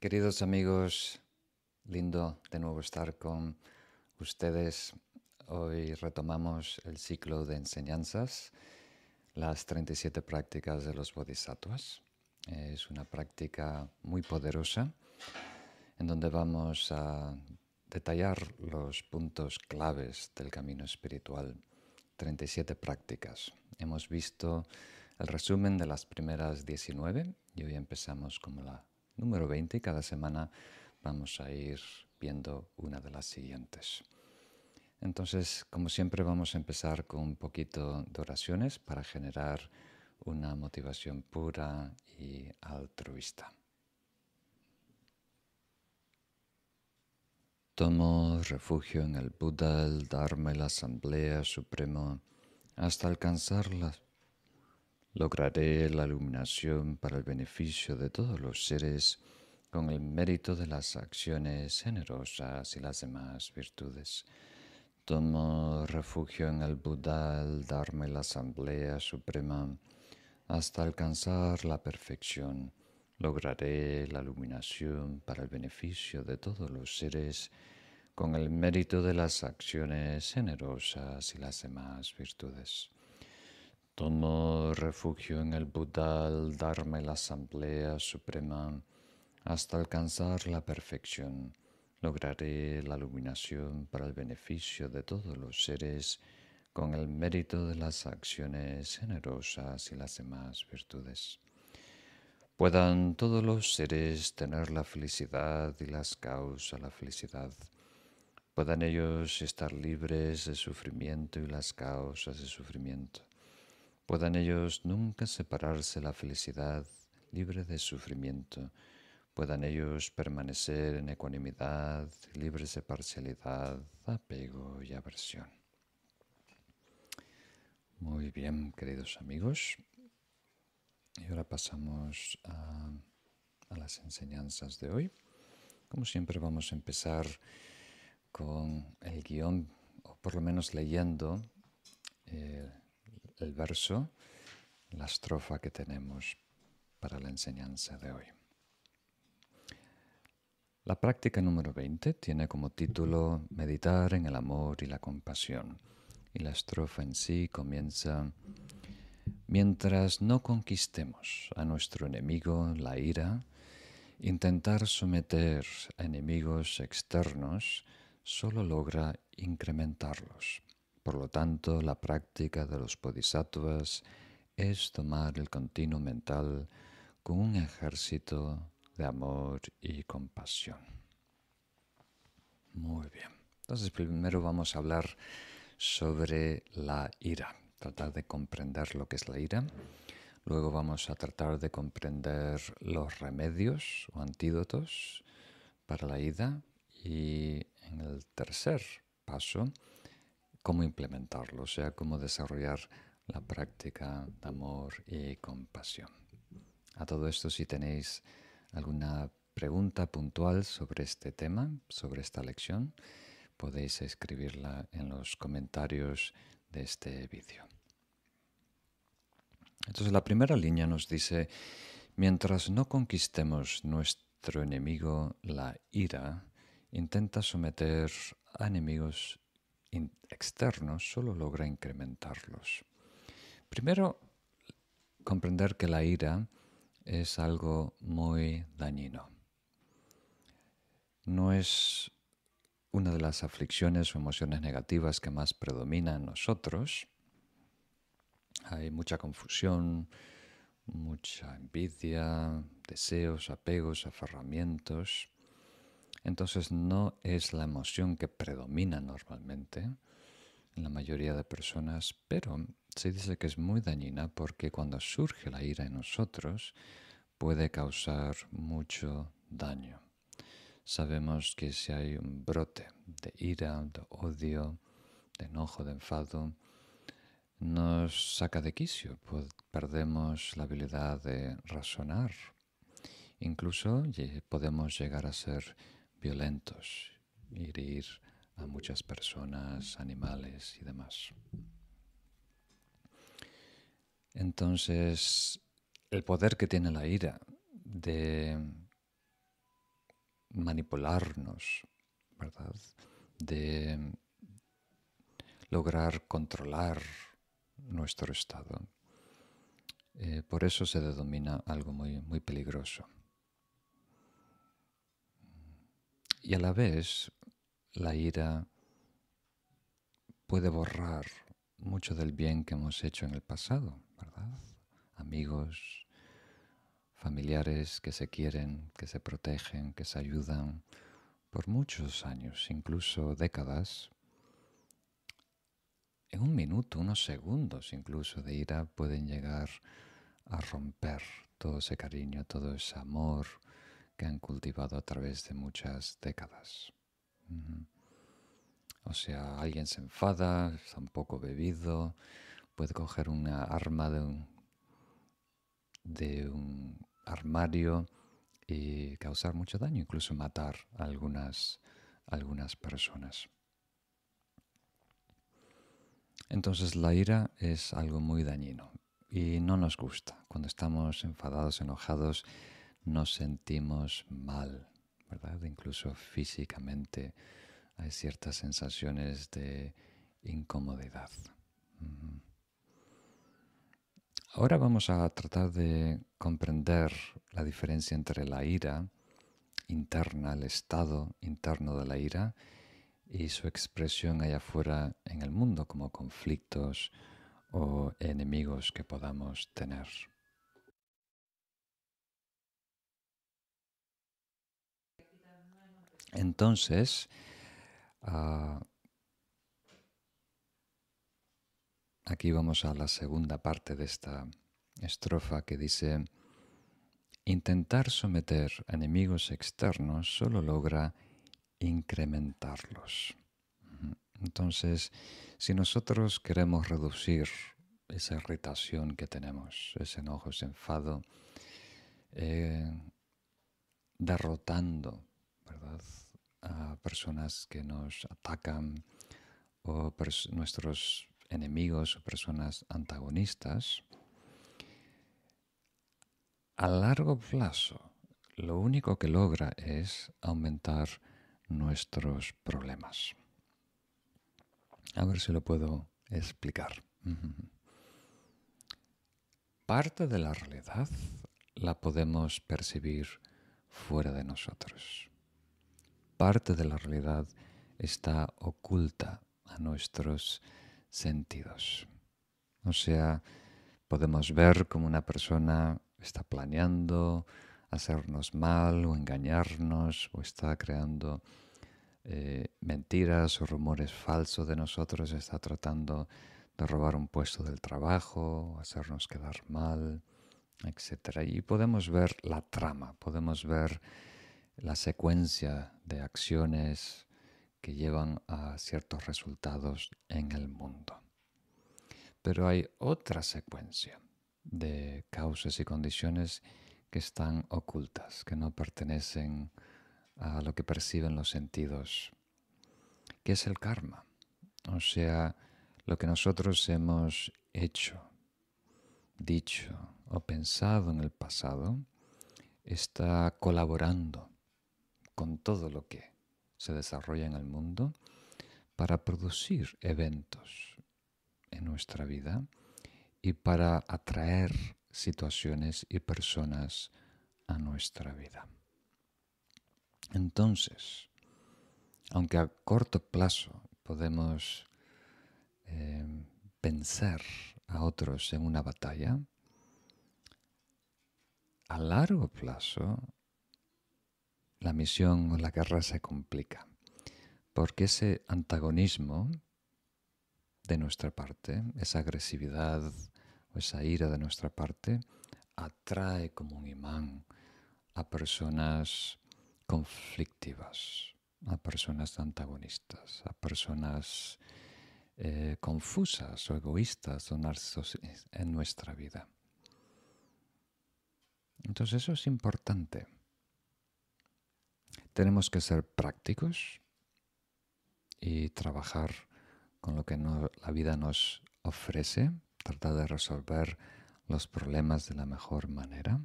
Queridos amigos, lindo de nuevo estar con ustedes. Hoy retomamos el ciclo de enseñanzas, las 37 prácticas de los bodhisattvas. Es una práctica muy poderosa en donde vamos a detallar los puntos claves del camino espiritual. 37 prácticas. Hemos visto el resumen de las primeras 19 y hoy empezamos como la número 20 y cada semana vamos a ir viendo una de las siguientes. Entonces, como siempre, vamos a empezar con un poquito de oraciones para generar una motivación pura y altruista. Tomo refugio en el Buda, el Dharma y la Asamblea Suprema hasta alcanzarla. Lograré la iluminación para el beneficio de todos los seres con el mérito de las acciones generosas y las demás virtudes. Tomo refugio en el Buda, el Dharma y la Asamblea Suprema hasta alcanzar la perfección. Lograré la iluminación para el beneficio de todos los seres con el mérito de las acciones generosas y las demás virtudes. Tomo refugio en el Buda, el Dharma y la Asamblea Suprema hasta alcanzar la perfección. Lograré la iluminación para el beneficio de todos los seres con el mérito de las acciones generosas y las demás virtudes. Puedan todos los seres tener la felicidad y las causas la felicidad puedan ellos estar libres de sufrimiento y las causas de sufrimiento. Puedan ellos nunca separarse la felicidad libre de sufrimiento. Puedan ellos permanecer en ecuanimidad, libres de parcialidad, apego y aversión. Muy bien, queridos amigos. Y ahora pasamos a, las enseñanzas de hoy. Como siempre vamos a empezar con el guion, o por lo menos leyendo eh, el verso, la estrofa que tenemos para la enseñanza de hoy. La práctica número 20 tiene como título Meditar en el amor y la compasión. Y la estrofa en sí comienza, Mientras no conquistemos a nuestro enemigo, la ira, intentar someter a enemigos externos solo logra incrementarlos. Por lo tanto, la práctica de los bodhisattvas es tomar el continuo mental con un ejército de amor y compasión. Muy bien. Entonces, primero vamos a hablar sobre la ira, tratar de comprender lo que es la ira. Luego vamos a tratar de comprender los remedios o antídotos para la ira y en el tercer paso, cómo implementarlo, o sea, cómo desarrollar la práctica de amor y compasión. A todo esto, si tenéis alguna pregunta puntual sobre este tema, sobre esta lección, podéis escribirla en los comentarios de este vídeo. Entonces la primera línea nos dice, mientras no conquistemos nuestro enemigo, la ira, intenta someter a enemigos externos solo logra incrementarlos. Primero, comprender que la ira es algo muy dañino. No es una de las aflicciones o emociones negativas que más predomina en nosotros. Hay mucha confusión, mucha envidia, deseos, apegos, aferramientos. Entonces no es la emoción que predomina normalmente en la mayoría de personas, pero se dice que es muy dañina porque cuando surge la ira en nosotros puede causar mucho daño. Sabemos que si hay un brote de ira, de odio, de enojo, de enfado, nos saca de quicio, perdemos la habilidad de razonar. Incluso podemos llegar a ser violentos, herir a muchas personas, animales y demás. Entonces, el poder que tiene la ira de manipularnos, ¿verdad? De lograr controlar nuestro estado. Eh, por eso se denomina algo muy, muy peligroso. Y a la vez, la ira puede borrar mucho del bien que hemos hecho en el pasado, ¿verdad? Amigos, familiares que se quieren, que se protegen, que se ayudan por muchos años, incluso décadas. En un minuto, unos segundos incluso de ira pueden llegar a romper todo ese cariño, todo ese amor que han cultivado a través de muchas décadas. O sea, alguien se enfada, está un poco bebido, puede coger una arma de un, de un armario y causar mucho daño, incluso matar a algunas, algunas personas. Entonces la ira es algo muy dañino y no nos gusta. Cuando estamos enfadados, enojados, nos sentimos mal, ¿verdad? Incluso físicamente hay ciertas sensaciones de incomodidad. Ahora vamos a tratar de comprender la diferencia entre la ira interna, el estado interno de la ira, y su expresión allá afuera en el mundo como conflictos o enemigos que podamos tener. Entonces, ah, aquí vamos a la segunda parte de esta estrofa que dice, intentar someter enemigos externos solo logra incrementarlos. Entonces, si nosotros queremos reducir esa irritación que tenemos, ese enojo, ese enfado, eh, derrotando a personas que nos atacan o nuestros enemigos o personas antagonistas, a largo plazo lo único que logra es aumentar nuestros problemas. A ver si lo puedo explicar. Parte de la realidad la podemos percibir fuera de nosotros parte de la realidad está oculta a nuestros sentidos. O sea, podemos ver como una persona está planeando hacernos mal o engañarnos o está creando eh, mentiras o rumores falsos de nosotros, está tratando de robar un puesto del trabajo, hacernos quedar mal, etc. Y podemos ver la trama, podemos ver la secuencia de acciones que llevan a ciertos resultados en el mundo. Pero hay otra secuencia de causas y condiciones que están ocultas, que no pertenecen a lo que perciben los sentidos, que es el karma, o sea, lo que nosotros hemos hecho, dicho o pensado en el pasado, está colaborando con todo lo que se desarrolla en el mundo para producir eventos en nuestra vida y para atraer situaciones y personas a nuestra vida. Entonces, aunque a corto plazo podemos eh, pensar a otros en una batalla, a largo plazo la misión o la guerra se complica, porque ese antagonismo de nuestra parte, esa agresividad o esa ira de nuestra parte, atrae como un imán a personas conflictivas, a personas antagonistas, a personas eh, confusas o egoístas o en nuestra vida. Entonces eso es importante. Tenemos que ser prácticos y trabajar con lo que la vida nos ofrece, tratar de resolver los problemas de la mejor manera.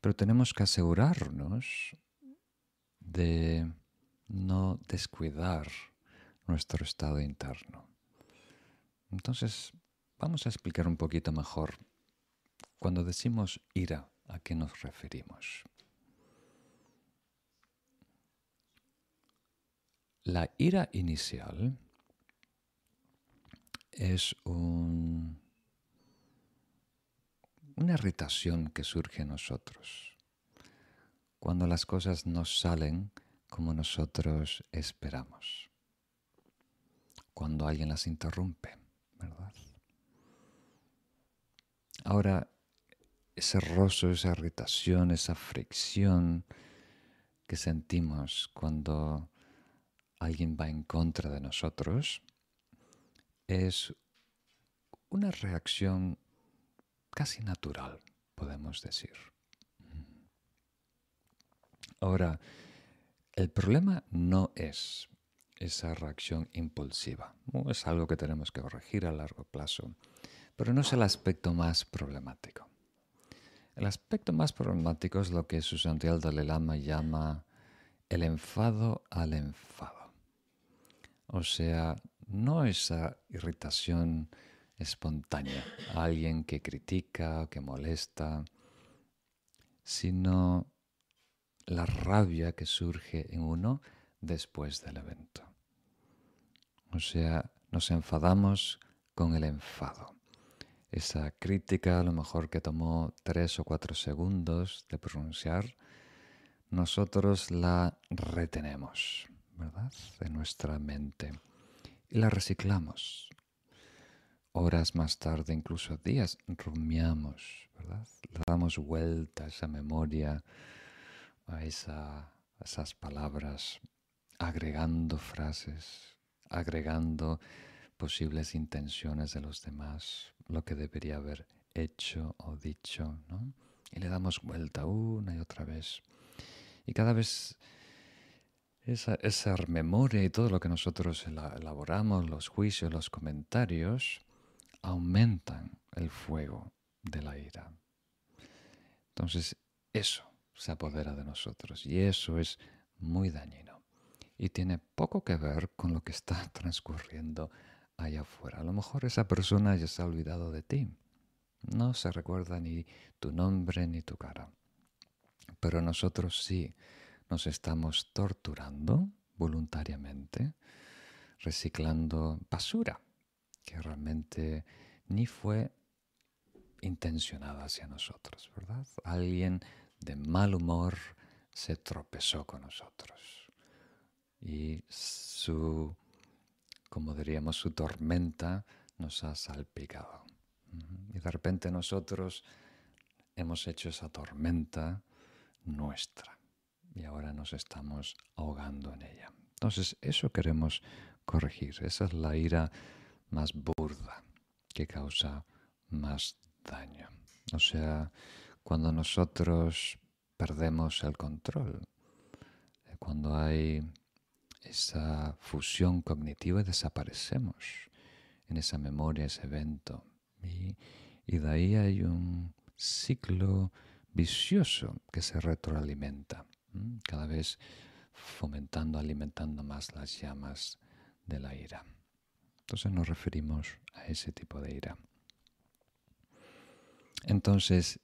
pero tenemos que asegurarnos de no descuidar nuestro estado interno. Entonces, vamos a explicar un poquito mejor. Cuando decimos ira, ¿a qué nos referimos? La ira inicial es una irritación que surge en nosotros cuando las cosas no salen como nosotros esperamos, cuando alguien las interrumpe, ¿verdad? Ahora, ese rozo, esa irritación, esa fricción que sentimos cuando alguien va en contra de nosotros, es una reacción casi natural, podemos decir. Ahora, el problema no es esa reacción impulsiva. Es algo que tenemos que corregir a largo plazo, pero no es el aspecto más problemático. El aspecto más problemático es lo que Susantiel Dalai Lama llama el enfado al enfado. O sea, no esa irritación espontánea, alguien que critica o que molesta, sino la rabia que surge en uno después del evento. O sea, nos enfadamos con el enfado. Esa crítica, a lo mejor que tomó tres o cuatro segundos de pronunciar, nosotros la retenemos, ¿verdad? En nuestra mente y la reciclamos. Horas más tarde, incluso días, rumiamos, ¿verdad? Le damos vuelta a esa memoria, a, esas palabras, agregando frases, agregando posibles intenciones de los demás, lo que debería haber hecho o dicho, ¿no? Y le damos vuelta una y otra vez. Y cada vez esa, esa memoria y todo lo que nosotros elaboramos, los juicios, los comentarios, aumentan el fuego de la ira. Entonces, eso se apodera de nosotros y eso es muy dañino y tiene poco que ver con lo que está transcurriendo allá afuera. A lo mejor esa persona ya se ha olvidado de ti. No se recuerda ni tu nombre ni tu cara. Pero nosotros sí nos estamos torturando voluntariamente, reciclando basura que realmente ni fue intencionada hacia nosotros, ¿verdad? Alguien de mal humor se tropezó con nosotros y su, como diríamos, su tormenta nos ha salpicado. Y de repente nosotros hemos hecho esa tormenta nuestra y ahora nos estamos ahogando en ella. Entonces, eso queremos corregir. Esa es la ira más burda que causa más daño. O sea, cuando nosotros perdemos el control, eh, cuando hay esa fusión cognitiva y desaparecemos en esa memoria, ese evento. Y, y de ahí hay un ciclo vicioso que se retroalimenta cada vez fomentando, alimentando más las llamas de la ira. Entonces nos referimos a ese tipo de ira. Entonces,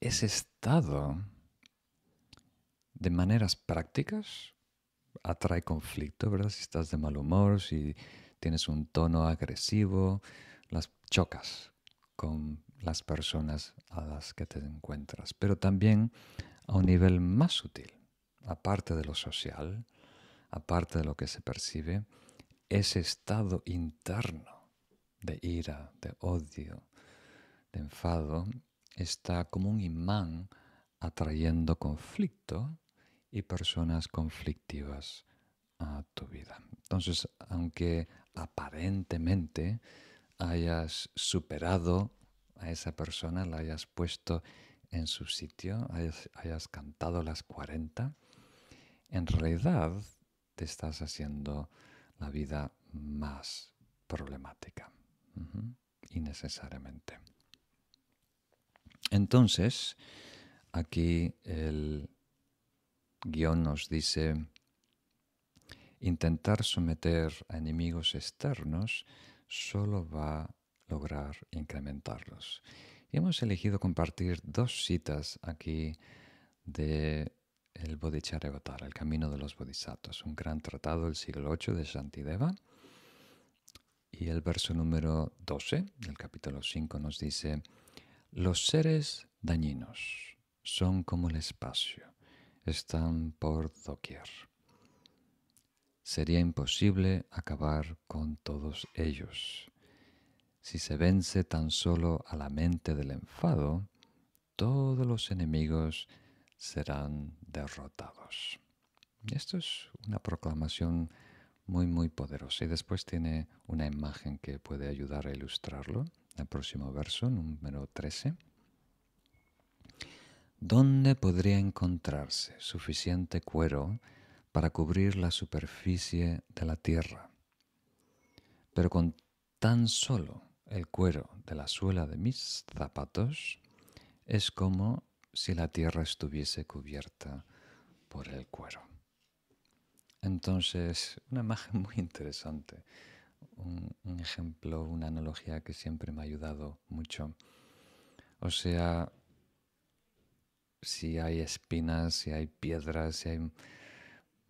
ese estado de maneras prácticas atrae conflicto, ¿verdad? Si estás de mal humor, si tienes un tono agresivo, las chocas con las personas a las que te encuentras, pero también a un nivel más sutil aparte de lo social, aparte de lo que se percibe, ese estado interno de ira, de odio, de enfado, está como un imán atrayendo conflicto y personas conflictivas a tu vida. Entonces, aunque aparentemente hayas superado a esa persona, la hayas puesto en su sitio, hayas, hayas cantado las 40, en realidad te estás haciendo la vida más problemática, innecesariamente. Entonces, Aquí el guion nos dice, intentar someter a enemigos externos solo va a lograr incrementarlos. Y hemos elegido compartir dos citas aquí de el Bodhicharyavatara, el camino de los bodhisattvas, un gran tratado del siglo VIII de Shantideva. Y el verso número 12 del capítulo 5 nos dice, los seres dañinos son como el espacio, están por doquier. Sería imposible acabar con todos ellos. Si se vence tan solo a la mente del enfado, todos los enemigos serán derrotados. Esto es una proclamación muy, muy poderosa. Y después tiene una imagen que puede ayudar a ilustrarlo. El próximo verso, número 13. ¿Dónde podría encontrarse suficiente cuero para cubrir la superficie de la tierra? Pero con tan solo el cuero de la suela de mis zapatos es como si la tierra estuviese cubierta por el cuero. Entonces, una imagen muy interesante, un, ejemplo, una analogía que siempre me ha ayudado mucho. O sea, si hay espinas, si hay piedras, si hay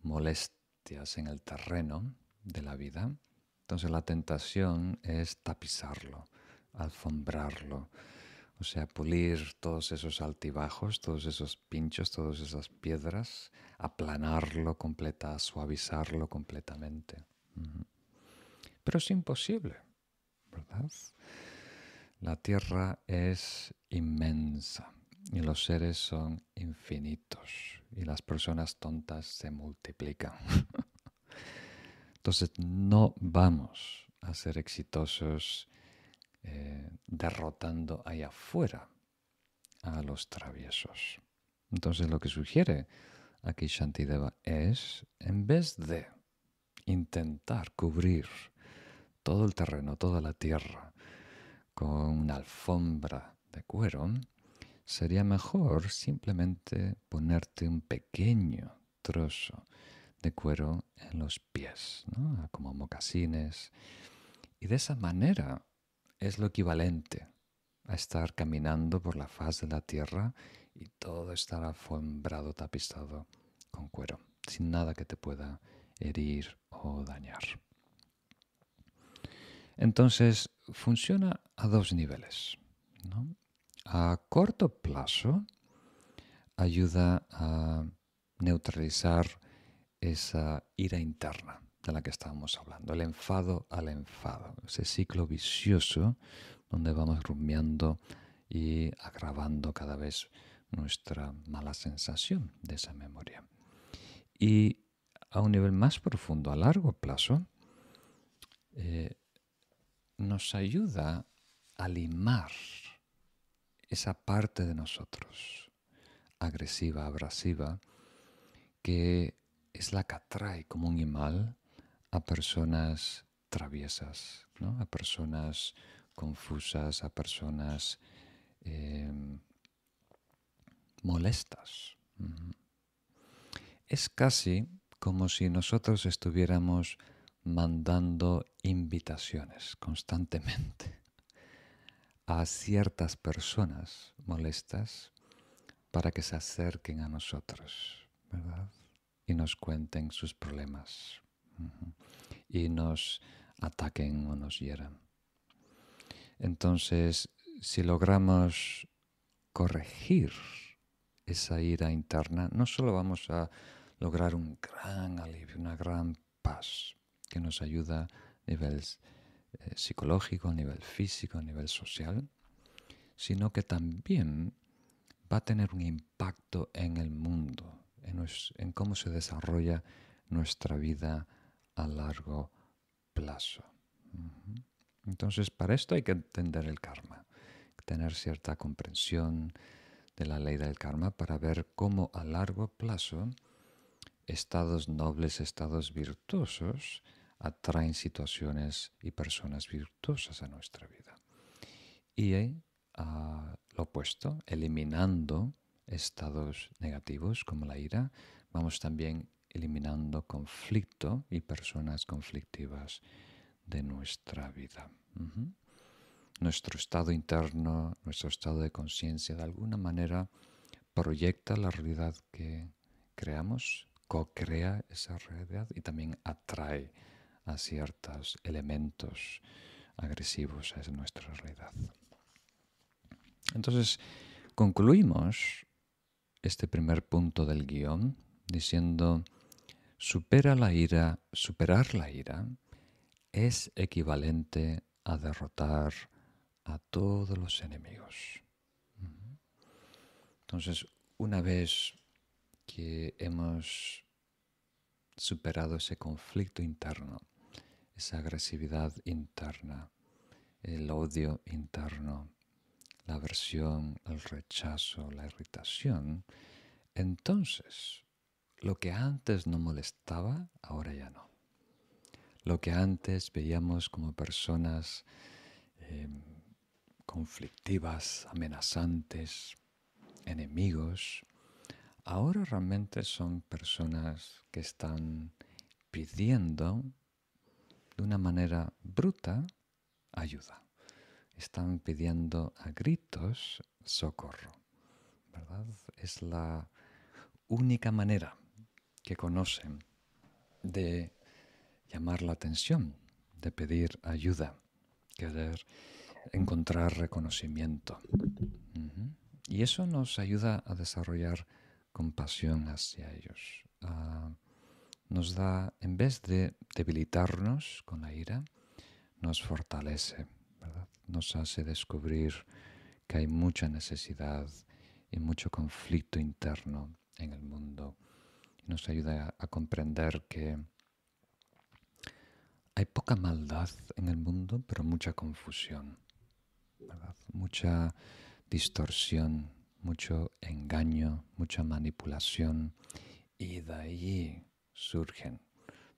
molestias en el terreno de la vida, entonces la tentación es tapizarlo, alfombrarlo, o sea, pulir todos esos altibajos, todos esos pinchos, todas esas piedras, aplanarlo completa, suavizarlo completamente. Pero es imposible, ¿verdad? La tierra es inmensa y los seres son infinitos y las personas tontas se multiplican. Entonces no vamos a ser exitosos eh, derrotando ahí afuera a los traviesos. Entonces lo que sugiere aquí Shantideva es, en vez de intentar cubrir todo el terreno, toda la tierra, con una alfombra de cuero, sería mejor simplemente ponerte un pequeño trozo de cuero en los pies, como mocasines. Y de esa manera es lo equivalente a estar caminando por la faz de la tierra y todo estar alfombrado, tapizado con cuero, sin nada que te pueda herir o dañar. Entonces, funciona a dos niveles. A corto plazo, ayuda a neutralizar esa ira interna de la que estábamos hablando, el enfado al enfado, ese ciclo vicioso donde vamos rumiando y agravando cada vez nuestra mala sensación de esa memoria. Y a un nivel más profundo, a largo plazo, eh, nos ayuda a limar esa parte de nosotros, agresiva, abrasiva, que es la que atrae como un imán a personas traviesas, a personas confusas, a personas em, molestas. Es casi como si nosotros estuviéramos mandando invitaciones constantemente a ciertas personas molestas para que se acerquen a nosotros, ¿verdad? Y nos cuenten sus problemas y nos ataquen o nos hieran. Entonces, si logramos corregir esa ira interna, no solo vamos a lograr un gran alivio, una gran paz que nos ayuda a nivel eh, psicológico, a nivel físico, a nivel social, sino que también va a tener un impacto en el mundo, en, en cómo se desarrolla nuestra vida a largo plazo. Entonces, para esto hay que entender el karma, tener cierta comprensión de la ley del karma para ver cómo a largo plazo estados nobles, estados virtuosos, atraen situaciones y personas virtuosas a nuestra vida. Y lo opuesto, eliminando estados negativos como la ira, vamos también eliminando conflicto y personas conflictivas de nuestra vida. Nuestro estado interno, nuestro estado de conciencia, de alguna manera proyecta la realidad que creamos, co-crea esa realidad y también atrae a ciertos elementos agresivos a nuestra realidad. Entonces, concluimos este primer punto del guion diciendo, supera la ira, superar la ira es equivalente a derrotar a todos los enemigos. Entonces, una vez que hemos superado ese conflicto interno, esa agresividad interna, el odio interno, la aversión, el rechazo, la irritación, entonces lo que antes no molestaba, ahora ya no. Lo que antes veíamos como personas em, conflictivas, amenazantes, enemigos, ahora realmente son personas que están pidiendo de una manera bruta ayuda. Están pidiendo a gritos socorro. ¿Verdad? Es la única manera que conocen de llamar la atención, de pedir ayuda, querer encontrar reconocimiento. Y eso nos ayuda a desarrollar compasión hacia ellos. nos da, en vez de debilitarnos con la ira, nos fortalece, nos hace descubrir que hay mucha necesidad y mucho conflicto interno en el mundo. Nos ayuda a, comprender que hay poca maldad en el mundo, pero mucha confusión, mucha distorsión, mucho engaño, mucha manipulación y de ahí surgen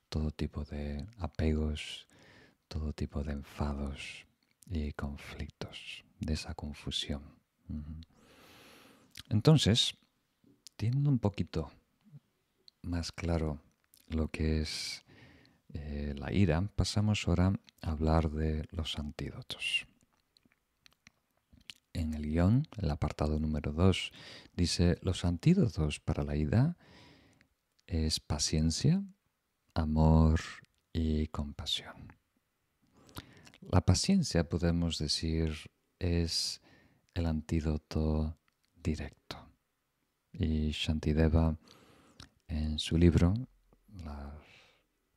todo tipo de apegos, todo tipo de enfados y conflictos, de esa confusión. Entonces, teniendo un poquito más claro lo que es eh, la ira, pasamos ahora a hablar de los antídotos en el guion, el apartado número 2, dice, los antídotos para la ira es paciencia, amor y compasión. La paciencia, podemos decir, es el antídoto directo. Y Shantideva, en su libro, Las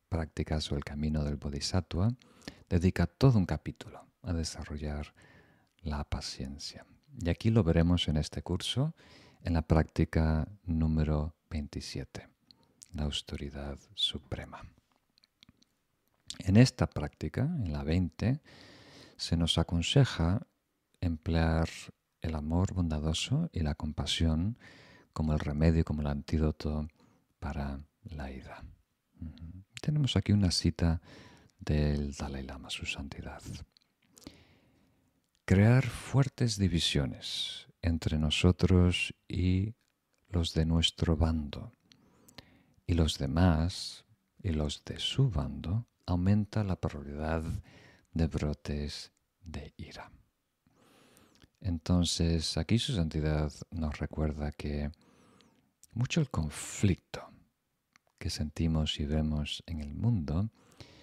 prácticas o el camino del Bodhisattva, dedica todo un capítulo a desarrollar la paciencia. Y aquí lo veremos en este curso, en la práctica número 27, la autoridad suprema. En esta práctica, en la 20, se nos aconseja emplear el amor bondadoso y la compasión como el remedio, como el antídoto para la ira. Tenemos aquí una cita del Dalai Lama, su santidad crear fuertes divisiones entre nosotros y los de nuestro bando. Y los demás y los de su bando aumenta la probabilidad de brotes de ira. Entonces, aquí su santidad nos recuerda que mucho el conflicto que sentimos y vemos en el mundo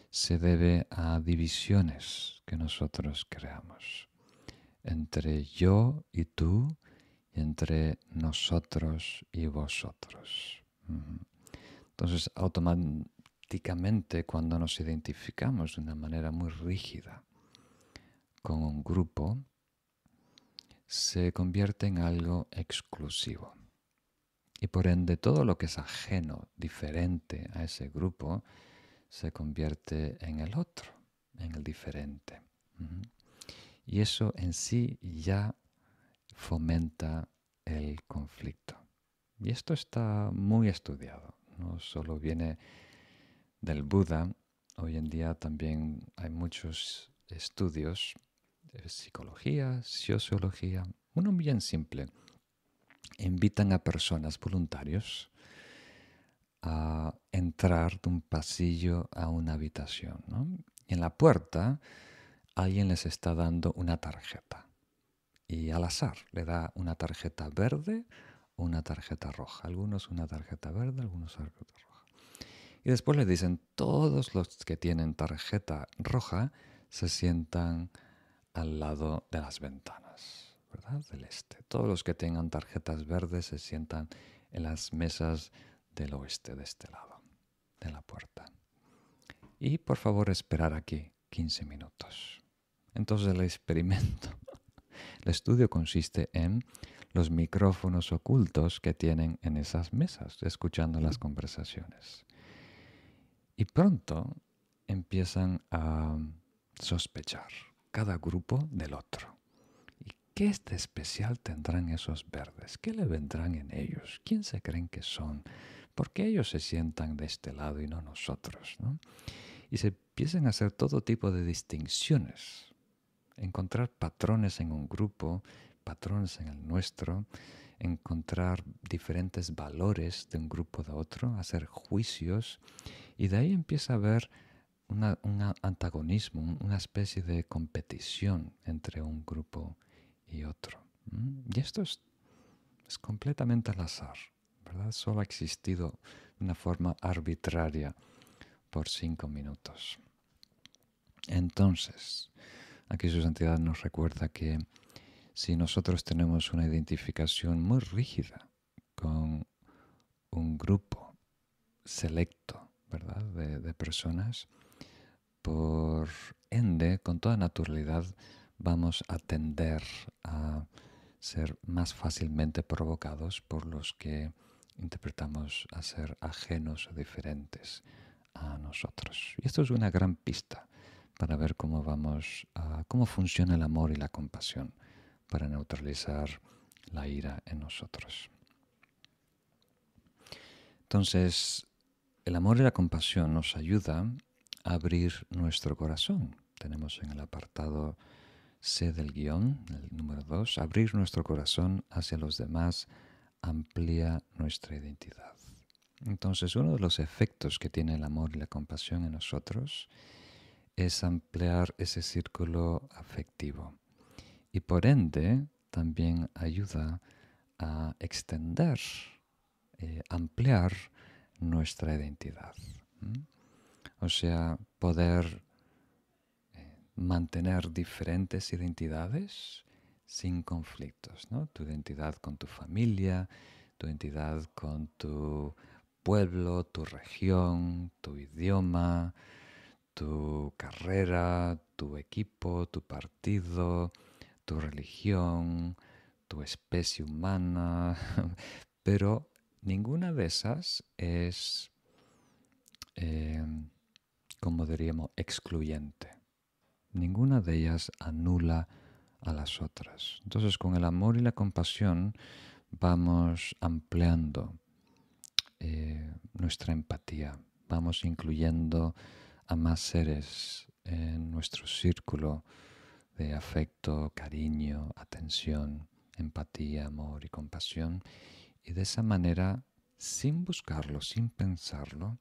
se debe a divisiones que nosotros creamos entre yo y tú y entre nosotros y vosotros. Entonces, automáticamente cuando nos identificamos de una manera muy rígida con un grupo, se convierte en algo exclusivo. Y por ende todo lo que es ajeno, diferente a ese grupo, se convierte en el otro, en el diferente. Y eso en sí ya fomenta el conflicto. Y esto está muy estudiado, no solo viene del Buda, hoy en día también hay muchos estudios de psicología, sociología, uno bien simple, invitan a personas voluntarios a entrar de un pasillo a una habitación. Y en la puerta alguien les está dando una tarjeta. Y al azar le da una tarjeta verde o una tarjeta roja. Algunos una tarjeta verde, algunos una tarjeta roja. Y después le dicen, todos los que tienen tarjeta roja se sientan al lado de las ventanas, Del este. Todos los que tengan tarjetas verdes se sientan en las mesas del oeste, de este lado, de la puerta. Y por favor esperar aquí 15 minutos. Entonces el experimento, el estudio consiste en los micrófonos ocultos que tienen en esas mesas, escuchando las conversaciones. Y pronto empiezan a sospechar cada grupo del otro. ¿Y qué de especial tendrán esos verdes? ¿Qué le vendrán en ellos? ¿Quién se creen que son? ¿Por qué ellos se sientan de este lado y no nosotros? Y se empiezan a hacer todo tipo de distinciones, encontrar patrones en un grupo, patrones en el nuestro, encontrar diferentes valores de un grupo de otro, hacer juicios, y de ahí empieza a haber un antagonismo, una especie de competición entre un grupo y otro. Y esto es, es completamente al azar. Solo ha existido de una forma arbitraria por cinco minutos. Entonces, aquí su santidad nos recuerda que si nosotros tenemos una identificación muy rígida con un grupo selecto, ¿verdad?, de personas, por ende, con toda naturalidad, vamos a tender a ser más fácilmente provocados por los que interpretamos a ser ajenos o diferentes a nosotros. Y esto es una gran pista para ver cómo vamos a, cómo funciona el amor y la compasión para neutralizar la ira en nosotros. Entonces, el amor y la compasión nos ayuda a abrir nuestro corazón. Tenemos en el apartado C del guion, el número 2, abrir nuestro corazón hacia los demás amplía nuestra identidad. Entonces, uno de los efectos que tiene el amor y la compasión en nosotros es ampliar ese círculo afectivo y por ende también ayuda a extender, eh, ampliar nuestra identidad. O sea, poder mantener diferentes identidades sin conflictos, ¿no? Tu identidad con tu familia, tu identidad con tu pueblo, tu región, tu idioma, tu carrera, tu equipo, tu partido, tu religión, tu especie humana, pero ninguna de esas es, eh, como diríamos, excluyente. Ninguna de ellas anula a las otras. Entonces con el amor y la compasión vamos ampliando eh, nuestra empatía, vamos incluyendo a más seres en nuestro círculo de afecto, cariño, atención, empatía, amor y compasión. Y de esa manera, sin buscarlo, sin pensarlo,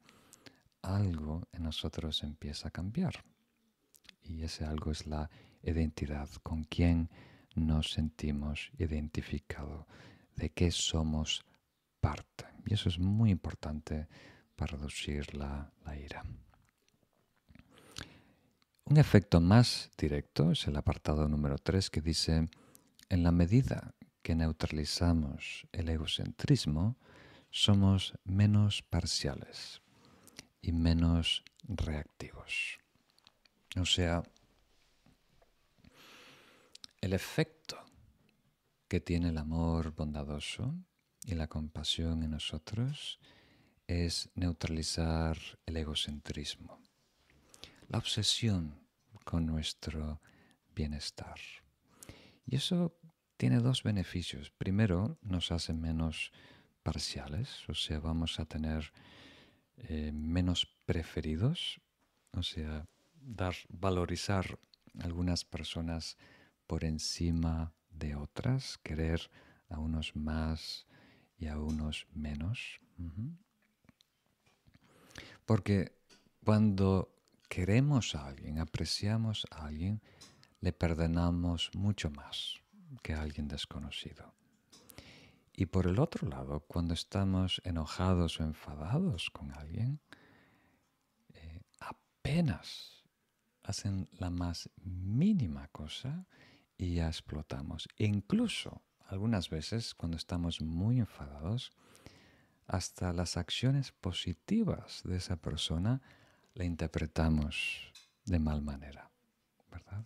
algo en nosotros empieza a cambiar. Y ese algo es la identidad, con quién nos sentimos identificados, de qué somos parte. Y eso es muy importante para reducir la, la ira. Un efecto más directo es el apartado número 3 que dice, en la medida que neutralizamos el egocentrismo, somos menos parciales y menos reactivos. O sea, el efecto que tiene el amor bondadoso y la compasión en nosotros es neutralizar el egocentrismo, la obsesión con nuestro bienestar. Y eso tiene dos beneficios. Primero, nos hace menos parciales, o sea, vamos a tener eh, menos preferidos, o sea, dar, valorizar algunas personas por encima de otras, querer a unos más y a unos menos. Porque cuando queremos a alguien, apreciamos a alguien, le perdonamos mucho más que a alguien desconocido. Y por el otro lado, cuando estamos enojados o enfadados con alguien, eh, apenas hacen la más mínima cosa y ya explotamos. E incluso algunas veces cuando estamos muy enfadados, hasta las acciones positivas de esa persona la interpretamos de mal manera, ¿verdad?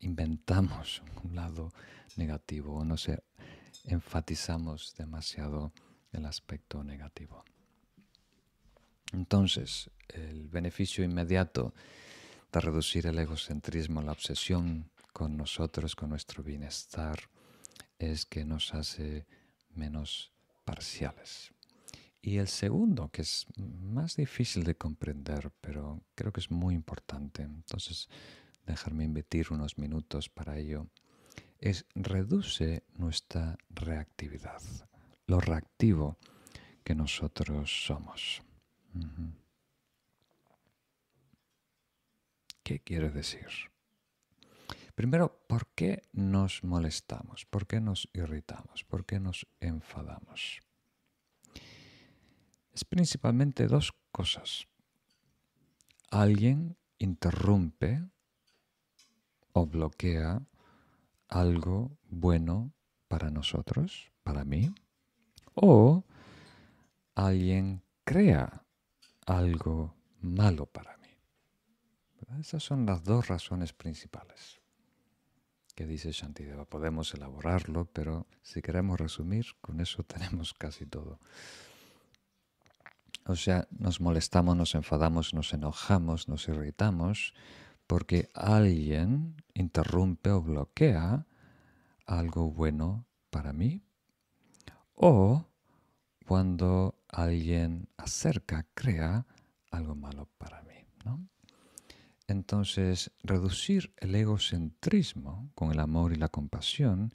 Inventamos un lado negativo o no sé, enfatizamos demasiado el aspecto negativo. Entonces, el beneficio inmediato de reducir el egocentrismo, la obsesión con nosotros, con nuestro bienestar, es que nos hace menos parciales. Y el segundo, que es más difícil de comprender, pero creo que es muy importante, entonces dejarme invertir unos minutos para ello, es reduce nuestra reactividad, lo reactivo que nosotros somos. ¿Qué quiere decir? Primero, ¿por qué nos molestamos? ¿Por qué nos irritamos? ¿Por qué nos enfadamos? Es principalmente dos cosas. Alguien interrumpe o bloquea algo bueno para nosotros, para mí, o alguien crea algo malo para mí. Esas son las dos razones principales que dice Shantideva. Podemos elaborarlo, pero si queremos resumir, con eso tenemos casi todo. O sea, nos molestamos, nos enfadamos, nos enojamos, nos irritamos, porque alguien interrumpe o bloquea algo bueno para mí, o cuando alguien acerca, crea algo malo para mí. ¿no? Entonces, reducir el egocentrismo con el amor y la compasión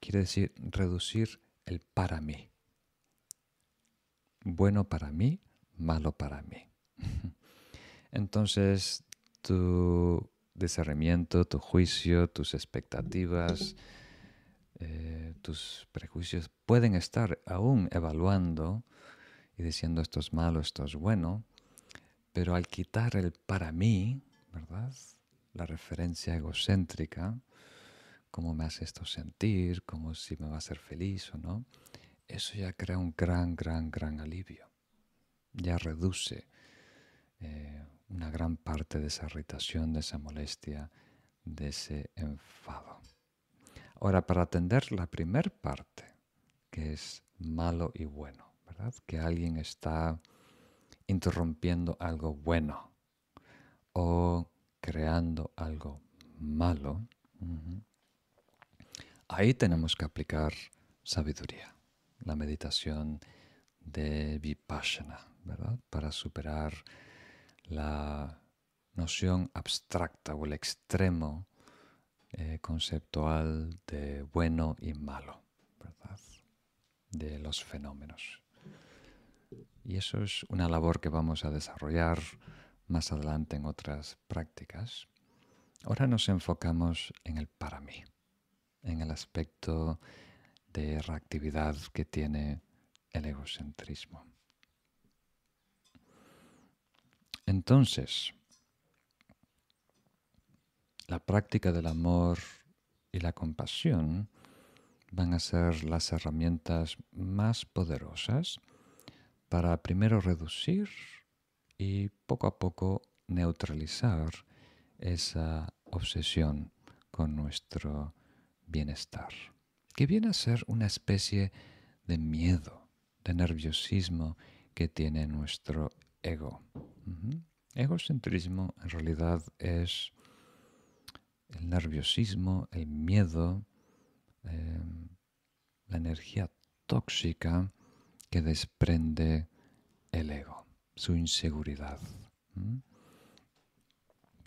quiere decir reducir el para mí. Bueno para mí, malo para mí. Entonces, tu discernimiento, tu juicio, tus expectativas, eh, tus prejuicios pueden estar aún evaluando y diciendo esto es malo, esto es bueno, pero al quitar el para mí, ¿verdad? La referencia egocéntrica, cómo me hace esto sentir, cómo si me va a hacer feliz o no, eso ya crea un gran, gran, gran alivio. Ya reduce eh, una gran parte de esa irritación, de esa molestia, de ese enfado. Ahora, para atender la primera parte, que es malo y bueno, ¿verdad? Que alguien está interrumpiendo algo bueno o creando algo malo, ahí tenemos que aplicar sabiduría, la meditación de vipassana, ¿verdad? Para superar la noción abstracta o el extremo eh, conceptual de bueno y malo. De los fenómenos. Y eso es una labor que vamos a desarrollar más adelante en otras prácticas. Ahora nos enfocamos en el para mí, en el aspecto de reactividad que tiene el egocentrismo. Entonces, la práctica del amor y la compasión van a ser las herramientas más poderosas para primero reducir y poco a poco neutralizar esa obsesión con nuestro bienestar, que viene a ser una especie de miedo, de nerviosismo que tiene nuestro ego. Egocentrismo en realidad es el nerviosismo, el miedo, em, la energía tóxica que desprende el ego, su inseguridad.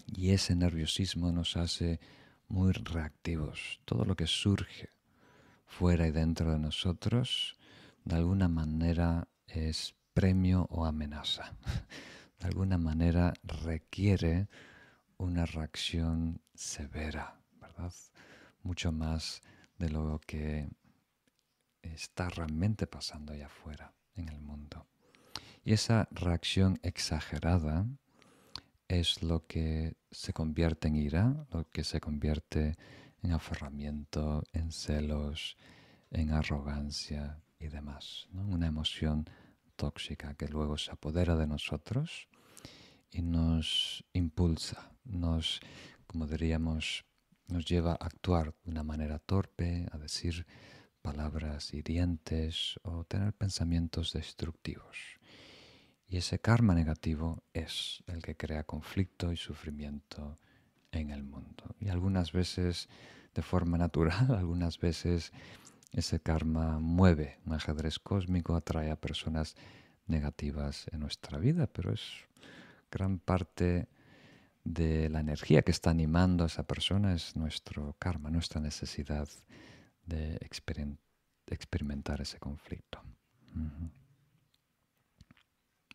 Y ese nerviosismo nos hace muy reactivos. Todo lo que surge fuera y dentro de nosotros, de alguna manera es premio o amenaza. De alguna manera requiere una reacción severa, ¿verdad? Mucho más de lo que está realmente pasando allá afuera en el mundo. Y esa reacción exagerada es lo que se convierte en ira, lo que se convierte en aferramiento, en celos, en arrogancia y demás. Una emoción tóxica que luego se apodera de nosotros y nos impulsa, nos, como diríamos, nos lleva a actuar de una manera torpe, a decir palabras hirientes o tener pensamientos destructivos. Y ese karma negativo es el que crea conflicto y sufrimiento en el mundo. Y algunas veces de forma natural, algunas veces ese karma mueve un ajedrez cósmico, atrae a personas negativas en nuestra vida, pero es gran parte de la energía que está animando a esa persona, es nuestro karma, nuestra necesidad de experimentar ese conflicto.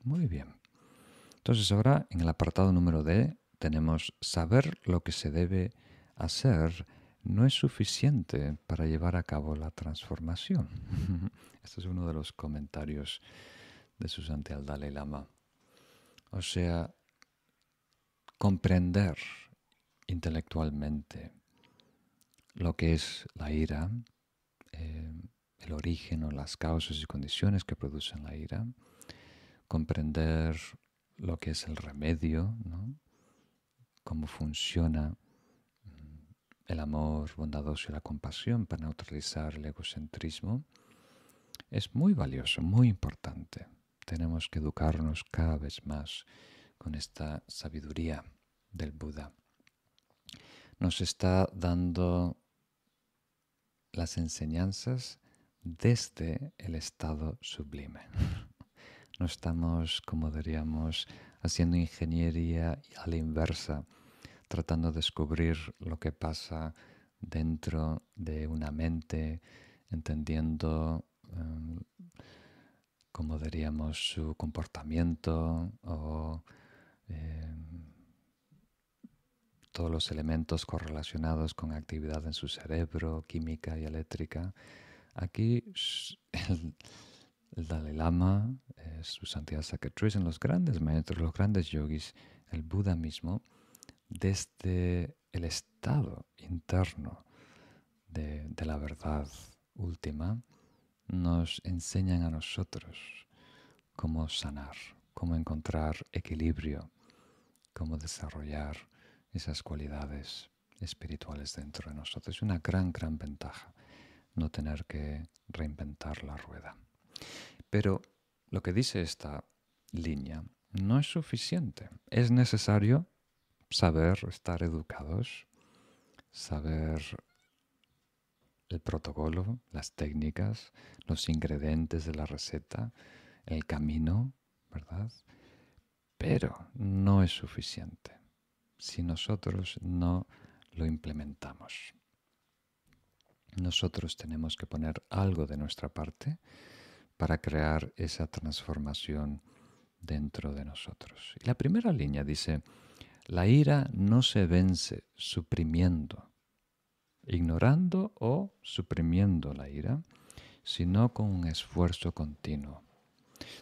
Muy bien. Entonces ahora en el apartado número D tenemos saber lo que se debe hacer no es suficiente para llevar a cabo la transformación. este es uno de los comentarios de su al Dalai Lama. O sea, comprender intelectualmente lo que es la ira, eh, el origen o las causas y condiciones que producen la ira, comprender lo que es el remedio, cómo funciona el amor bondadoso y la compasión para neutralizar el egocentrismo, es muy valioso, muy importante. Tenemos que educarnos cada vez más con esta sabiduría del Buda. Nos está dando las enseñanzas desde el estado sublime. No estamos, como diríamos, haciendo ingeniería a la inversa tratando de descubrir lo que pasa dentro de una mente, entendiendo, um, como diríamos, su comportamiento o em, todos los elementos correlacionados con actividad en su cerebro, química y eléctrica. Aquí el, Dalai Lama, eh, su santidad en los grandes maestros, los grandes yogis, el Buda mismo, desde el estado interno de, la verdad última, nos enseñan a nosotros cómo sanar, cómo encontrar equilibrio, cómo desarrollar esas cualidades espirituales dentro de nosotros. Es una gran, gran ventaja no tener que reinventar la rueda. Pero lo que dice esta línea no es suficiente. Es necesario saber estar educados, saber el protocolo, las técnicas, los ingredientes de la receta, el camino, ¿verdad? Pero no es suficiente si nosotros no lo implementamos. Nosotros tenemos que poner algo de nuestra parte para crear esa transformación dentro de nosotros. Y la primera línea dice, la ira no se vence suprimiendo, ignorando o suprimiendo la ira, sino con un esfuerzo continuo.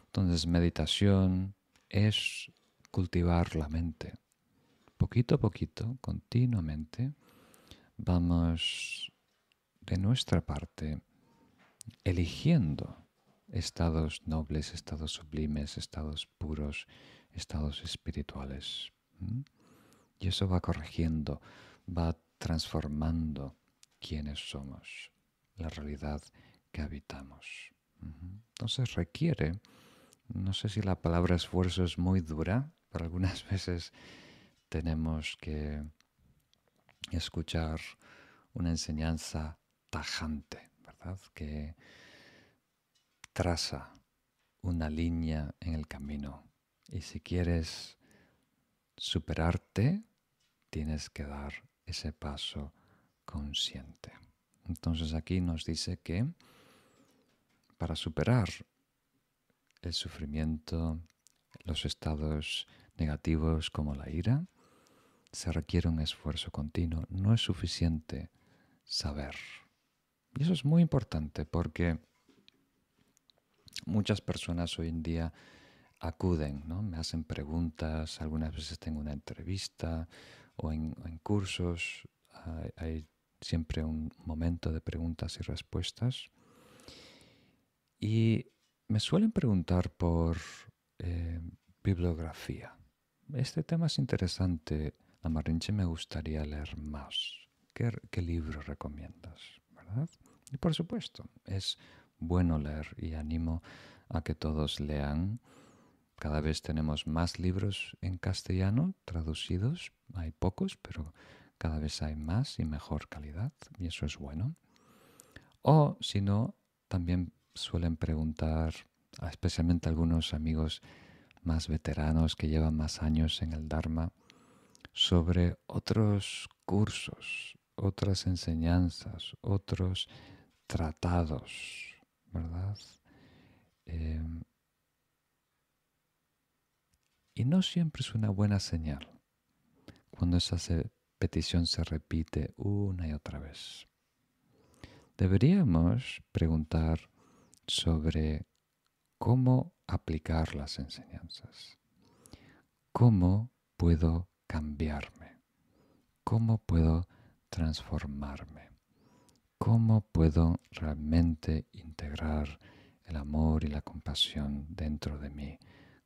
Entonces, meditación es cultivar la mente. Poquito a poquito, continuamente, vamos de nuestra parte eligiendo estados nobles, estados sublimes, estados puros, estados espirituales. Y eso va corrigiendo, va transformando quiénes somos, la realidad que habitamos. Entonces requiere, no sé si la palabra esfuerzo es muy dura, pero algunas veces tenemos que escuchar una enseñanza tajante, ¿verdad? Que traza una línea en el camino. Y si quieres superarte, tienes que dar ese paso consciente. Entonces aquí nos dice que para superar el sufrimiento, los estados negativos como la ira, se requiere un esfuerzo continuo. No es suficiente saber. Y eso es muy importante porque muchas personas hoy en día acuden, ¿no? me hacen preguntas, algunas veces tengo una entrevista o en, cursos hay, siempre un momento de preguntas y respuestas. Y me suelen preguntar por eh, bibliografía. Este tema es interesante. La Marinche me gustaría leer más. ¿Qué, qué libro recomiendas? ¿Verdad? Y por supuesto, es bueno leer y animo a que todos lean. Cada vez tenemos más libros en castellano traducidos. Hay pocos, pero cada vez hay más y mejor calidad y eso es bueno. O si no, también suelen preguntar, especialmente algunos amigos más veteranos que llevan más años en el Dharma, sobre otros cursos, otras enseñanzas, otros tratados, ¿verdad? Em, y no siempre es una buena señal cuando esa petición se repite una y otra vez. Deberíamos preguntar sobre cómo aplicar las enseñanzas. ¿Cómo puedo cambiarme? ¿Cómo puedo transformarme? ¿Cómo puedo realmente integrar el amor y la compasión dentro de mí?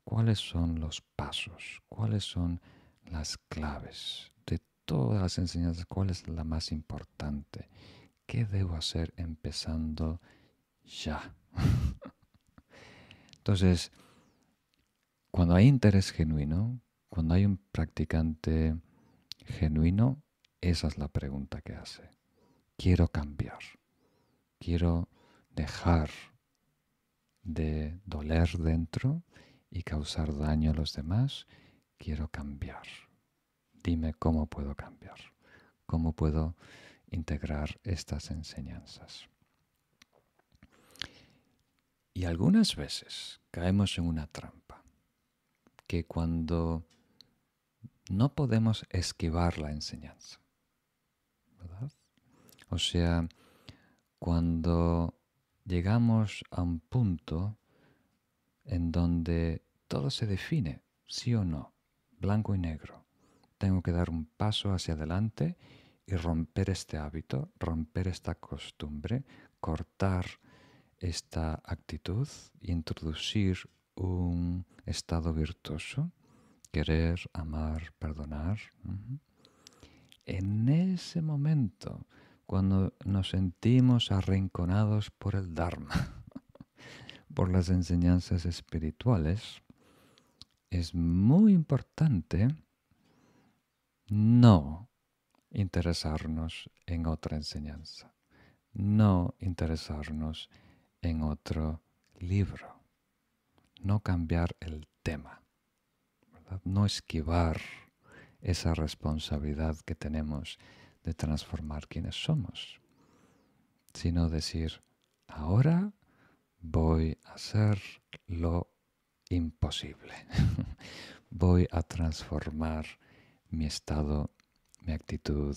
¿Cuáles son los pasos? ¿Cuáles son las claves de todas las enseñanzas? ¿Cuál es la más importante? ¿Qué debo hacer empezando ya? Entonces, cuando hay interés genuino, cuando hay un practicante genuino, esa es la pregunta que hace quiero cambiar, quiero dejar de doler dentro y causar daño a los demás, quiero cambiar. Dime cómo puedo cambiar, cómo puedo integrar estas enseñanzas. Y algunas veces caemos en una trampa, que cuando no podemos esquivar la enseñanza, ¿verdad? O sea, cuando llegamos a un punto en donde todo se define, sí o no, blanco y negro. Tengo que dar un paso hacia adelante y romper este hábito, romper esta costumbre, cortar esta actitud introducir un estado virtuoso, querer, amar, perdonar. En ese momento cuando nos sentimos arrinconados por el Dharma, por las enseñanzas espirituales, es muy importante no interesarnos en otra enseñanza, no interesarnos otro libro, no cambiar el tema, no esquivar esa responsabilidad que tenemos de transformar quienes somos, sino decir, ahora voy a hacer lo imposible. voy a transformar mi estado, mi actitud,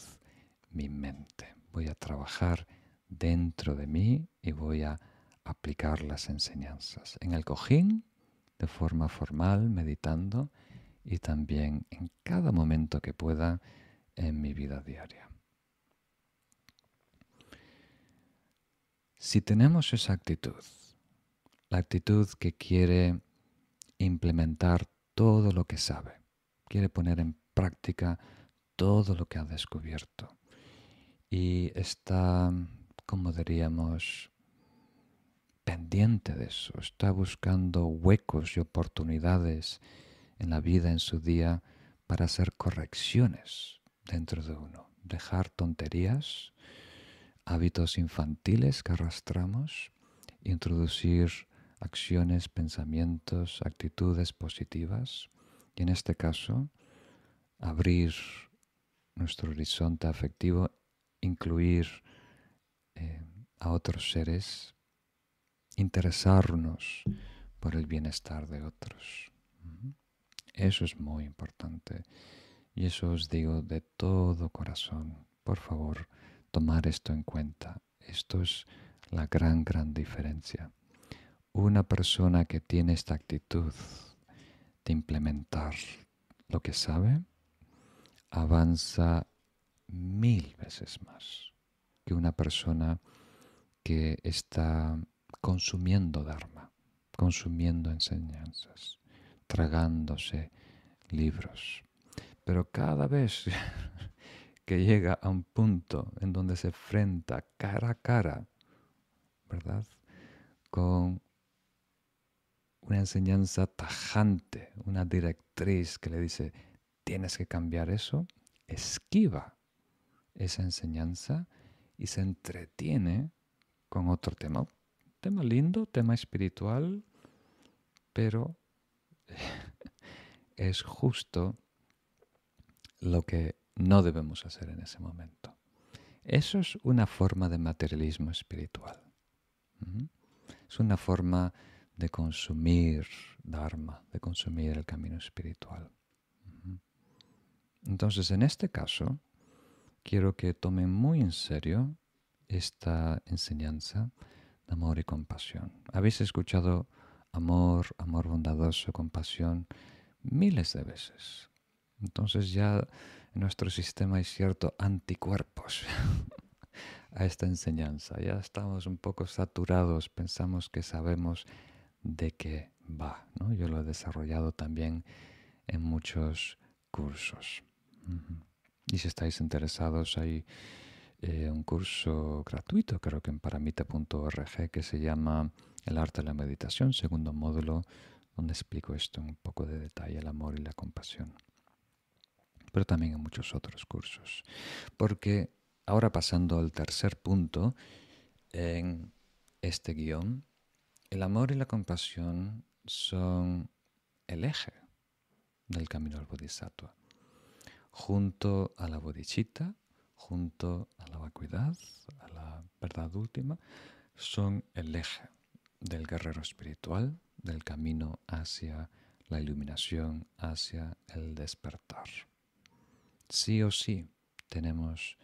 mi mente. Voy a trabajar dentro de mí y voy a aplicar las enseñanzas en el cojín, de forma formal, meditando y también en cada momento que pueda en mi vida diaria. Si tenemos esa actitud, la actitud que quiere implementar todo lo que sabe, quiere poner en práctica todo lo que ha descubierto y está, como diríamos, pendiente de eso, está buscando huecos y oportunidades en la vida, en su día, para hacer correcciones dentro de uno, dejar tonterías, hábitos infantiles que arrastramos, introducir acciones, pensamientos, actitudes positivas y en este caso abrir nuestro horizonte afectivo, incluir eh, a otros seres, interesarnos por el bienestar de otros. Eso es muy importante. Y eso os digo de todo corazón. Por favor, tomar esto en cuenta. Esto es la gran, gran diferencia. Una persona que tiene esta actitud de implementar lo que sabe, avanza mil veces más que una persona que está consumiendo Dharma, consumiendo enseñanzas, tragándose libros. Pero cada vez que llega a un punto en donde se enfrenta cara a cara, ¿verdad? Con una enseñanza tajante, una directriz que le dice, tienes que cambiar eso, esquiva esa enseñanza y se entretiene con otro tema. Tema lindo, tema espiritual, pero es justo lo que no debemos hacer en ese momento. Eso es una forma de materialismo espiritual. Es una forma de consumir Dharma, de consumir el camino espiritual. Entonces, en este caso, quiero que tomen muy en serio esta enseñanza amor y compasión. Habéis escuchado amor, amor bondadoso, compasión miles de veces. Entonces ya en nuestro sistema hay cierto anticuerpos a esta enseñanza. Ya estamos un poco saturados, pensamos que sabemos de qué va. ¿no? Yo lo he desarrollado también en muchos cursos. Y si estáis interesados, hay eh, un curso gratuito, creo que en paramita.org, que se llama El arte de la meditación, segundo módulo, donde explico esto en un poco de detalle, el amor y la compasión. Pero también en muchos otros cursos. Porque ahora pasando al tercer punto en este guion, el amor y la compasión son el eje del camino al Bodhisattva. Junto a la bodhicitta, junto a la vacuidad, a la verdad última, son el eje del guerrero espiritual, del camino hacia la iluminación, hacia el despertar. Sí o sí tenemos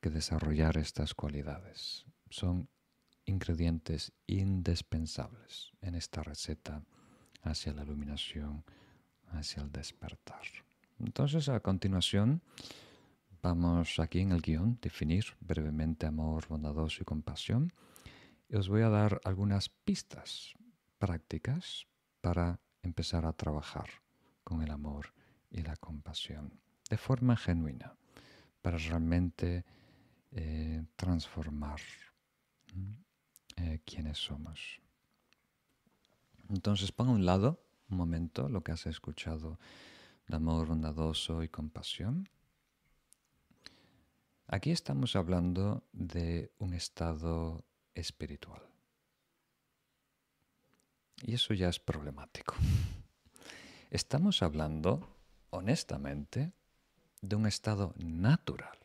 que desarrollar estas cualidades. Son ingredientes indispensables en esta receta hacia la iluminación, hacia el despertar. Entonces, a continuación, vamos aquí en el guion definir brevemente amor bondadoso y compasión. Y os voy a dar algunas pistas prácticas para empezar a trabajar con el amor y la compasión de forma genuina, para realmente eh, transformar eh, quiénes somos. Entonces, pon a un lado un momento lo que has escuchado de amor bondadoso y compasión. Aquí estamos hablando de un estado espiritual. Y eso ya es problemático. Estamos hablando, honestamente, de un estado natural.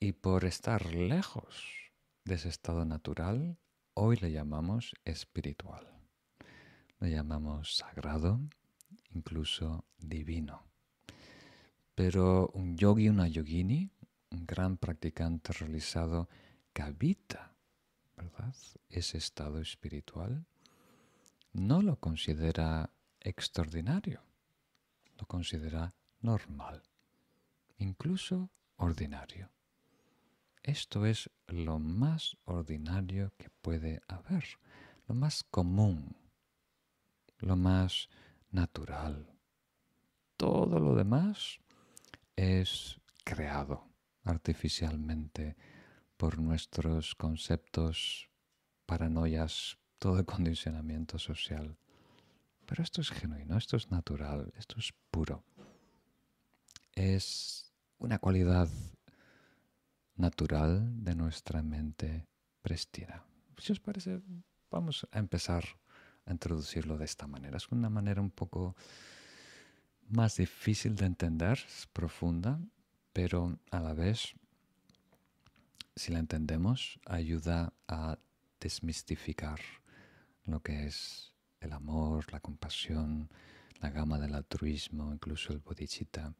Y por estar lejos de ese estado natural, hoy le llamamos espiritual. Le llamamos sagrado, incluso divino. Pero un yogi, una yogini, un gran practicante realizado que habita, ¿verdad? Ese estado espiritual, no lo considera extraordinario, lo considera normal, incluso ordinario. Esto es lo más ordinario que puede haber, lo más común, lo más natural. Todo lo demás es creado artificialmente por nuestros conceptos, paranoias, todo condicionamiento social. Pero esto es genuino, esto es natural, esto es puro. Es una cualidad natural de nuestra mente prestina. Si os parece, vamos a empezar a introducirlo de esta manera. Es una manera un poco más difícil de entender, es profunda, pero a la vez si la entendemos, ayuda a desmistificar lo que es el amor, la compasión, la gama del altruismo, incluso el bodhicitta,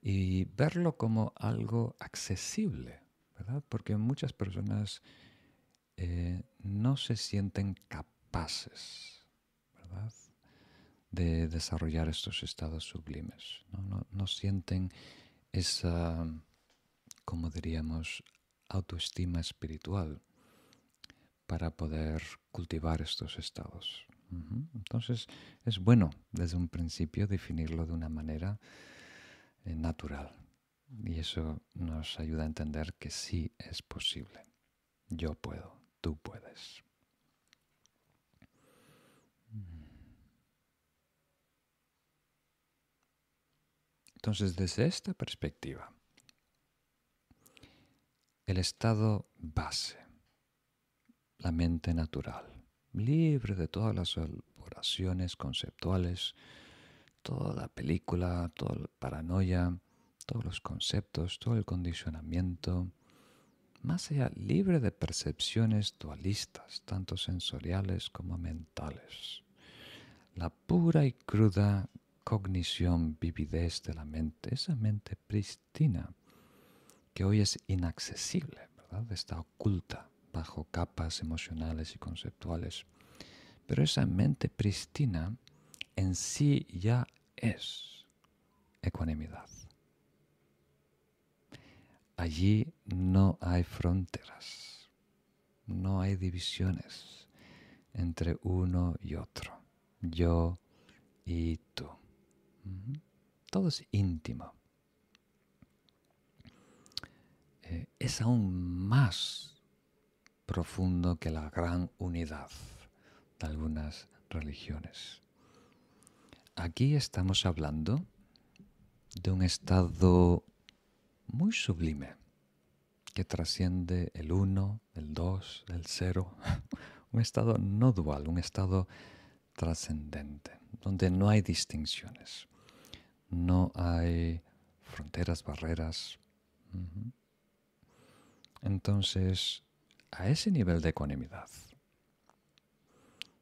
y verlo como algo accesible, ¿verdad? Porque muchas personas eh, no se sienten capaces, ¿verdad? de desarrollar estos estados sublimes. No, sienten esa, como diríamos, autoestima espiritual para poder cultivar estos estados. Entonces es bueno desde un principio definirlo de una manera eh, natural y eso nos ayuda a entender que sí es posible. Yo puedo, tú puedes. Entonces, desde esta perspectiva, el estado base, la mente natural, libre de todas las elaboraciones conceptuales, toda la película, toda la paranoia, todos los conceptos, todo el condicionamiento, más allá, libre de percepciones dualistas, tanto sensoriales como mentales. La pura y cruda cognición, vividez de la mente, esa mente pristina que hoy es inaccesible. Está oculta bajo capas emocionales y conceptuales. Pero esa mente pristina en sí ya es ecuanimidad. Allí no hay fronteras, no hay divisiones entre uno y otro, yo y tú. Todo es íntimo. Eh, es aún más profundo que la gran unidad de algunas religiones. Aquí estamos hablando de un estado muy sublime que trasciende el uno, el dos, el cero, un estado no dual, un estado trascendente, donde no hay distinciones no hay fronteras, barreras. Entonces, a ese nivel de ecuanimidad,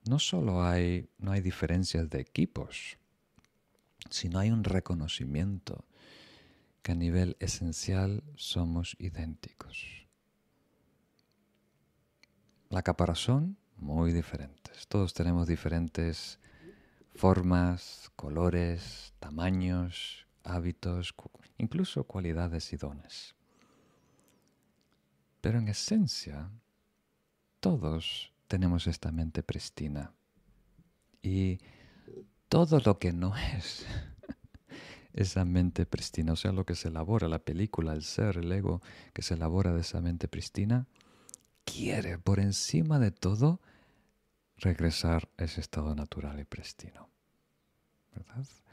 no solo hay, no hay diferencias de equipos, sino hay un reconocimiento que a nivel esencial somos idénticos. La caparazón, muy diferentes. Todos tenemos diferentes formas, colores, tamaños, hábitos, incluso cualidades y dones. Pero en esencia, todos tenemos esta mente pristina. Y todo lo que no es esa mente pristina, o sea, lo que se elabora, la película, el ser, el ego que se elabora de esa mente pristina, quiere por encima de todo regresar a ese estado natural y pristino.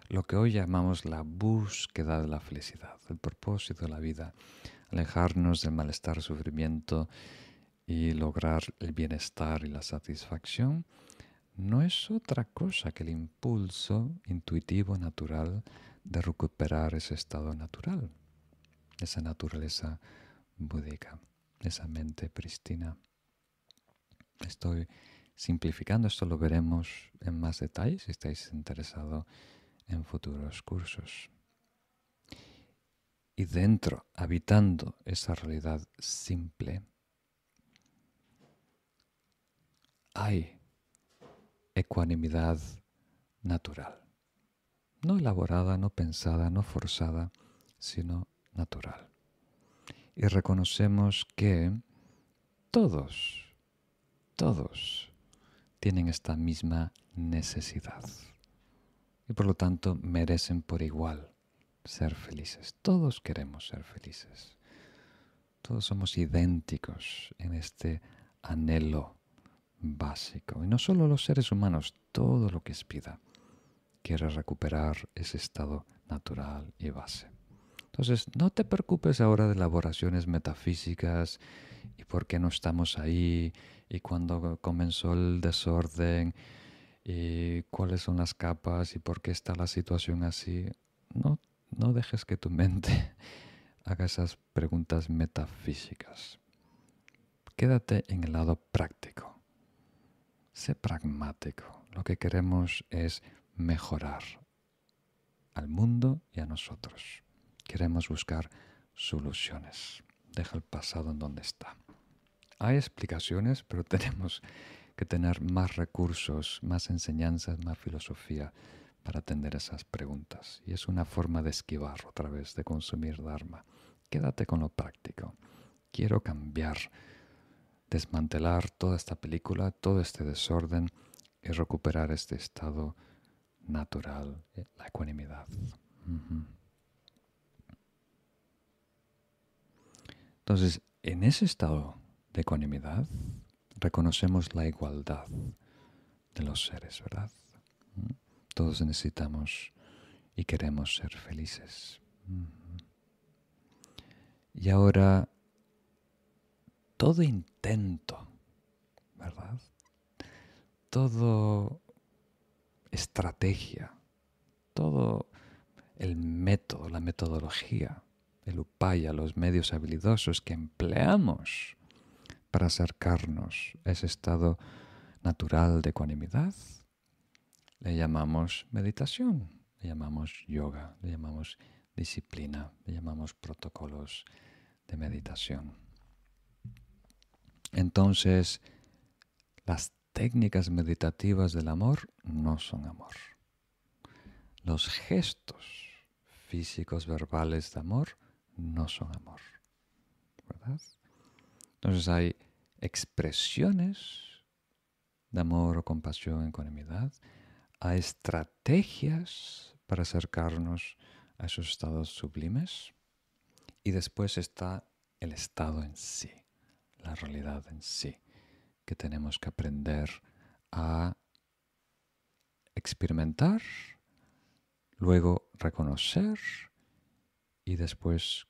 Lo que hoy llamamos la búsqueda de la felicidad, el propósito de la vida, alejarnos del malestar, sufrimiento y lograr el bienestar y la satisfacción, no es otra cosa que el impulso intuitivo natural de recuperar ese estado natural, esa naturaleza búdica, esa mente pristina. Estoy simplificando. Esto lo veremos en más detalle si estáis interesados en futuros cursos. Y dentro, habitando esa realidad simple, hay ecuanimidad natural. No elaborada, no pensada, no forzada, sino natural. Y reconocemos que todos, todos tienen esta misma necesidad y por lo tanto merecen por igual ser felices. Todos queremos ser felices. Todos somos idénticos en este anhelo básico. Y no solo los seres humanos, todo lo que es vida quiere recuperar ese estado natural y base. Entonces, no te preocupes ahora de elaboraciones metafísicas y por qué no estamos ahí y cuando comenzó el desorden y cuáles son las capas y por qué está la situación así. No, no dejes que tu mente haga esas preguntas metafísicas. quédate en el lado práctico. Sé pragmático. Lo que queremos es mejorar al mundo y a nosotros. Queremos buscar soluciones. Deja el pasado en donde está. Hay explicaciones, pero tenemos que tener más recursos, más enseñanzas, más filosofía para atender esas preguntas. Y es una forma de esquivar otra vez, de consumir Dharma. Quédate con lo práctico. Quiero cambiar, desmantelar toda esta película, todo este desorden y recuperar este estado natural, eh, la ecuanimidad. Entonces, en ese estado de ecuanimidad, reconocemos la igualdad de los seres, ¿verdad? Todos necesitamos y queremos ser felices. Y ahora, todo intento, ¿verdad? Todo estrategia, todo el método, la metodología, el upaya, los medios habilidosos que empleamos para acercarnos a ese estado natural de ecuanimidad, le llamamos meditación, le llamamos yoga, le llamamos disciplina, le llamamos protocolos de meditación. Entonces, las técnicas meditativas del amor no son amor. Los gestos físicos, verbales de amor no son amor. ¿Verdad? Entonces hay expresiones de amor compasión, ecuanimidad, hay estrategias para acercarnos a esos estados sublimes y después está el estado en sí, la realidad en sí, que tenemos que aprender a experimentar, luego reconocer y después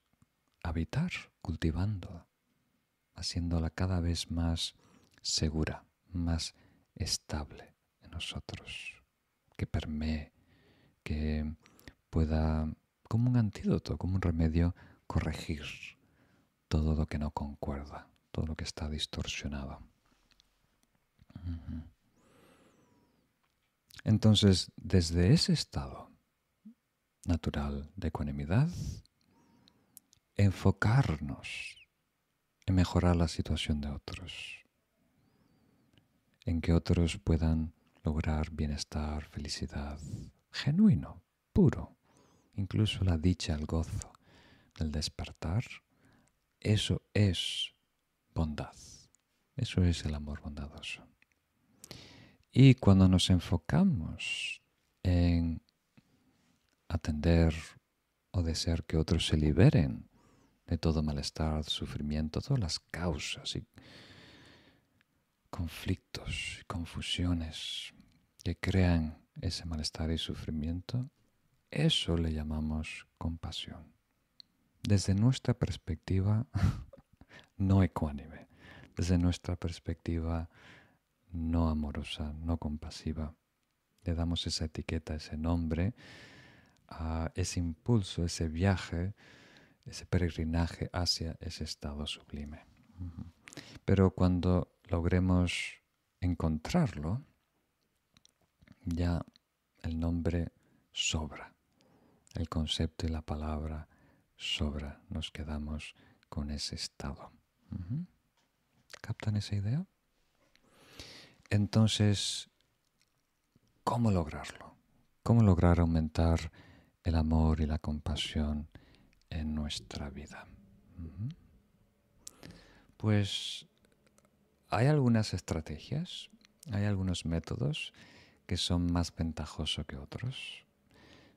habitar, cultivando, haciéndola cada vez más segura, más estable en nosotros, que permee, que pueda, como un antídoto, como un remedio, corregir todo lo que no concuerda, todo lo que está distorsionado. Entonces, desde ese estado natural de ecuanimidad, enfocarnos en mejorar la situación de otros, en que otros puedan lograr bienestar, felicidad, genuino, puro, incluso la dicha, el gozo del despertar, eso es bondad, eso es el amor bondadoso. Y cuando nos enfocamos en atender o desear que otros se liberen de todo malestar, sufrimiento, todas las causas y conflictos y confusiones que crean ese malestar y sufrimiento, eso le llamamos compasión. Desde nuestra perspectiva no ecuánime, desde nuestra perspectiva no amorosa, no compasiva, le damos esa etiqueta, ese nombre a ese impulso, ese viaje, ese peregrinaje hacia ese estado sublime. Pero cuando logremos encontrarlo, ya el nombre sobra, el concepto y la palabra sobra, nos quedamos con ese estado. ¿Captan esa idea? Entonces, ¿cómo lograrlo? ¿Cómo lograr aumentar el amor y la compasión en nuestra vida? Pues hay algunas estrategias, hay algunos métodos que son más ventajosos que otros.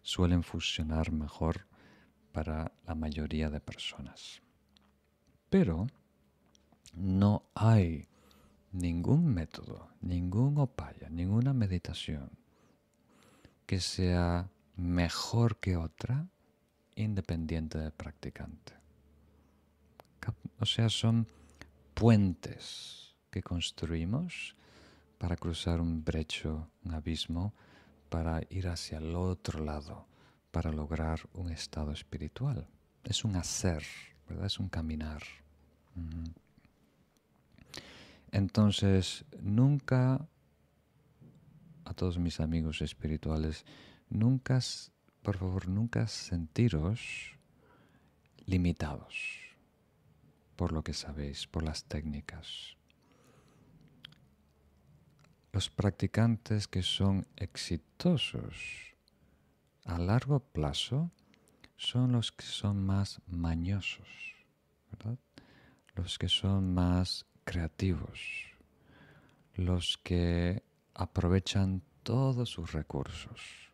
Suelen funcionar mejor para la mayoría de personas. Pero no hay ningún método, ningún opaya, ninguna meditación que sea mejor que otra independiente del practicante. O sea, son puentes que construimos para cruzar un brecho, un abismo, para ir hacia el otro lado, para lograr un estado espiritual. Es un hacer, ¿verdad? Es un caminar. Entonces, nunca, a todos mis amigos espirituales, nunca, por favor, nunca sentiros limitados por lo que sabéis, por las técnicas. Los practicantes que son exitosos a largo plazo son los que son más mañosos, Los que son más creativos, los que aprovechan todos sus recursos.